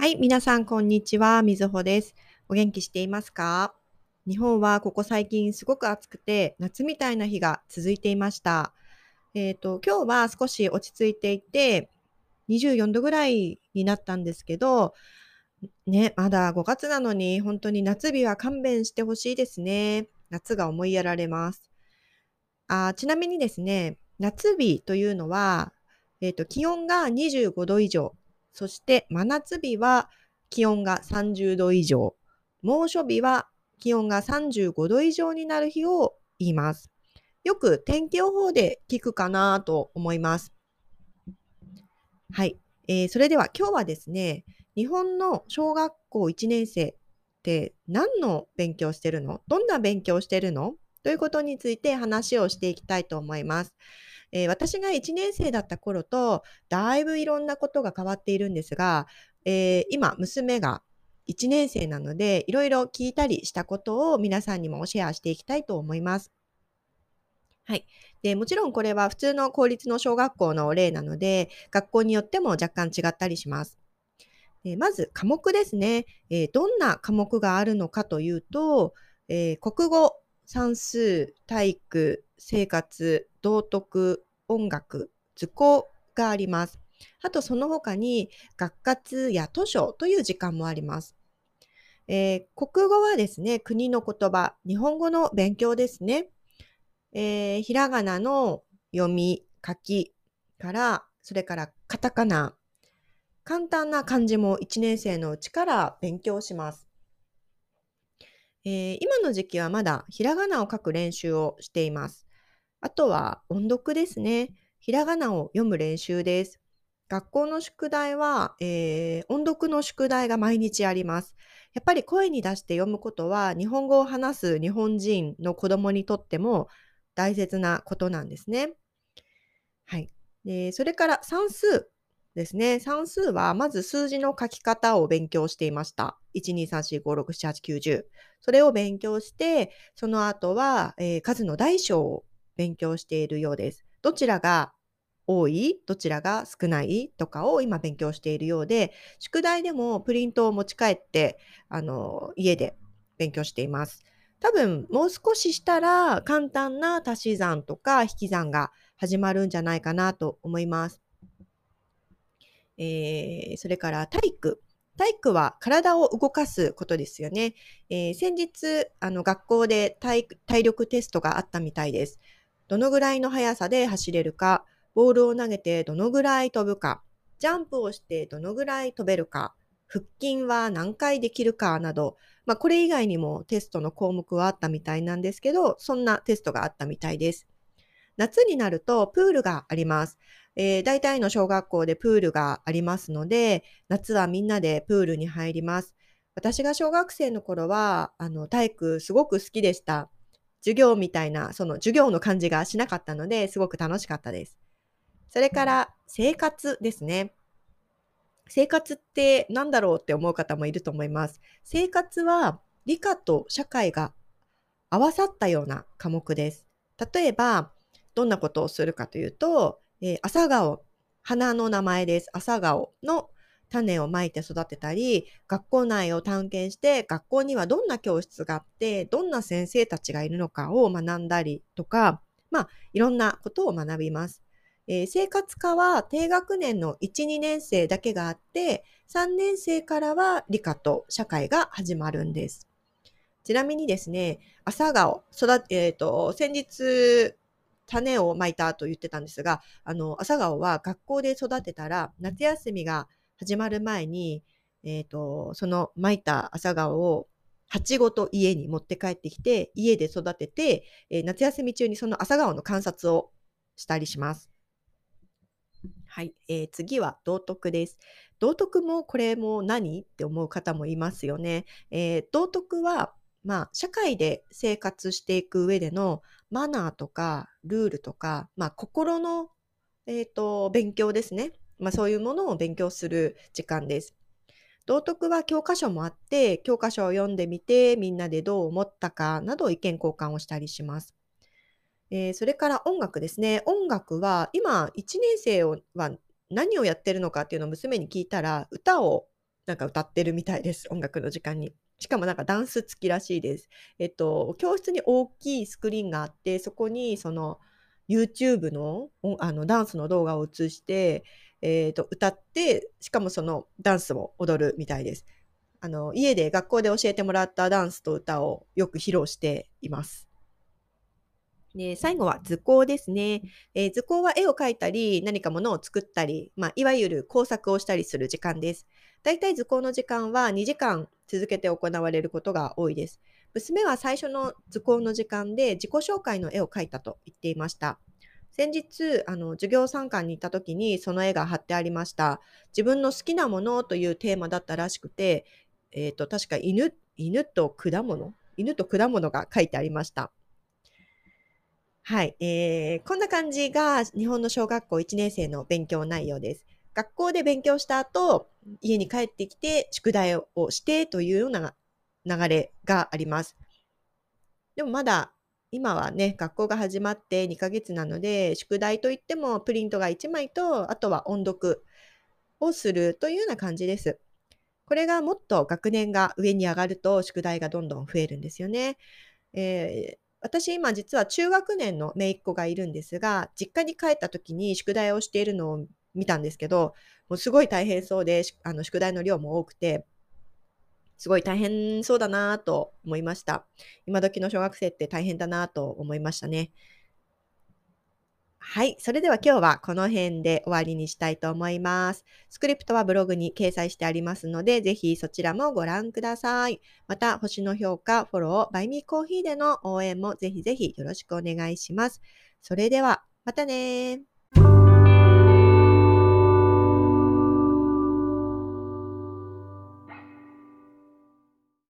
はい、皆さん、こんにちは。みずほです。お元気していますか？日本はここ最近すごく暑くて、夏みたいな日が続いていました。えっ、ー、と、今日は少し落ち着いていて、24度ぐらいになったんですけど、ね、まだ5月なのに、本当に夏日は勘弁してほしいですね。夏が思いやられます。あちなみにですね、夏日というのは、えっ、ー、と、気温が25度以上、そして真夏日は気温が30度以上、猛暑日は気温が35度以上になる日を言います。よく天気予報で聞くかなと思います。はい、えー、それでは今日はですね、日本の小学校1年生って何の勉強してるの？どんな勉強してるの？ということについて話をしていきたいと思います。えー、私が1年生だった頃と、だいぶいろんなことが変わっているんですが、えー、今、娘が1年生なので、いろいろ聞いたりしたことを皆さんにもシェアしていきたいと思います。はい。で、もちろんこれは普通の公立の小学校の例なので、学校によっても若干違ったりします。えまず科目ですね、え、どんな科目があるのかというと、え、国語、算数、体育、生活、道徳、音楽、図工があります。あとその他に学活や図書という時間もあります。えー、国語はですね、国の言葉、日本語の勉強ですね。えー、ひらがなの読み、書きから、それからカタカナ、簡単な漢字も1年生のうちから勉強します。えー、今の時期はまだひらがなを書く練習をしています。あとは音読ですね。ひらがなを読む練習です。学校の宿題は、えー、音読の宿題が毎日あります。やっぱり声に出して読むことは日本語を話す日本人の子供にとっても大切なことなんですね。はい。でそれから算数ですね。算数はまず数字の書き方を勉強していました。1、2、3、4、5、6、7、8、9、10。それを勉強して、その後は、えー、数の大小を勉強しているようです。どちらが多い？どちらが少ない？とかを今勉強しているようで、宿題でもプリントを持ち帰って、あの、家で勉強しています。多分、もう少ししたら簡単な足し算とか引き算が始まるんじゃないかなと思います。えー、それから体育。体育は体を動かすことですよね。えー、先日、あの学校で体力テストがあったみたいです。どのぐらいの速さで走れるか、ボールを投げてどのぐらい飛ぶか、ジャンプをしてどのぐらい飛べるか、腹筋は何回できるかなど、まあ、これ以外にもテストの項目はあったみたいなんですけど、そんなテストがあったみたいです。夏になるとプールがあります。えー、大体の小学校でプールがありますので、夏はみんなでプールに入ります。私が小学生の頃は、あの、体育すごく好きでした。授業みたいな、その授業の感じがしなかったので、すごく楽しかったです。それから生活ですね。生活って何だろうって思う方もいると思います。生活は理科と社会が合わさったような科目です。例えば、どんなことをするかというと、えー、朝顔、花の名前です。朝顔の種をまいて育てたり、学校内を探検して、学校にはどんな教室があって、どんな先生たちがいるのかを学んだりとか、まあ、いろんなことを学びます。えー、生活科は低学年の1、2年生だけがあって、3年生からは理科と社会が始まるんです。ちなみにですね、朝顔、育えっ、ー、と、先日、種をまいたと言ってたんですが、あの、朝顔は学校で育てたら、夏休みが始まる前に、えっ、ー、と、そのまいた朝顔を鉢ごと家に持って帰ってきて、家で育てて、えー、夏休み中にその朝顔の観察をしたりします。はい、えー、次は道徳です。道徳もこれも何？って思う方もいますよね。えー、道徳はまあ、社会で生活していく上でのマナーとかルールとか、まあ、心の、えーと、勉強ですね。まあ、そういうものを勉強する時間です。道徳は教科書もあって、教科書を読んでみて、みんなでどう思ったかなど意見交換をしたりします。えー、それから音楽ですね。音楽は今、1年生は何をやってるのかっていうのを娘に聞いたら、歌をなんか歌ってるみたいです。音楽の時間に。しかもなんかダンス付きらしいです。えっと、教室に大きいスクリーンがあって、そこにその YouTube のあのダンスの動画を映して、えー、と歌って、しかもそのダンスを踊るみたいです。あの家で学校で教えてもらったダンスと歌をよく披露しています。で最後は図工ですね、えー、図工は絵を描いたり何かものを作ったり、まあ、いわゆる工作をしたりする時間です。だいたい図工の時間は2時間続けて行われることが多いです。娘は最初の図工の時間で自己紹介の絵を描いたと言っていました。先日、あの、授業参観に行った時にその絵が貼ってありました。自分の好きなものというテーマだったらしくて、えっ、ー、と、確か犬、犬と果物？犬と果物が書いてありました。はい、えー、こんな感じが日本の小学校1年生の勉強内容です。学校で勉強した後、家に帰ってきて宿題をしてというような流れがあります。でもまだ今はね、学校が始まって2ヶ月なので、宿題といってもプリントが1枚と、あとは音読をするというような感じです。これがもっと学年が上に上がると宿題がどんどん増えるんですよね。え、私今実は中学年の姪っ子がいるんですが、実家に帰った時に宿題をしているのを見たんですけど、もうすごい大変そうで、あの宿題の量も多くて、すごい大変そうだなと思いました。今時の小学生って大変だなと思いましたね。はい。それでは今日はこの辺で終わりにしたいと思います。スクリプトはブログに掲載してありますので、ぜひそちらもご覧ください。また、星の評価、フォロー、バイミーコーヒーでの応援もぜひぜひよろしくお願いします。それでは、またね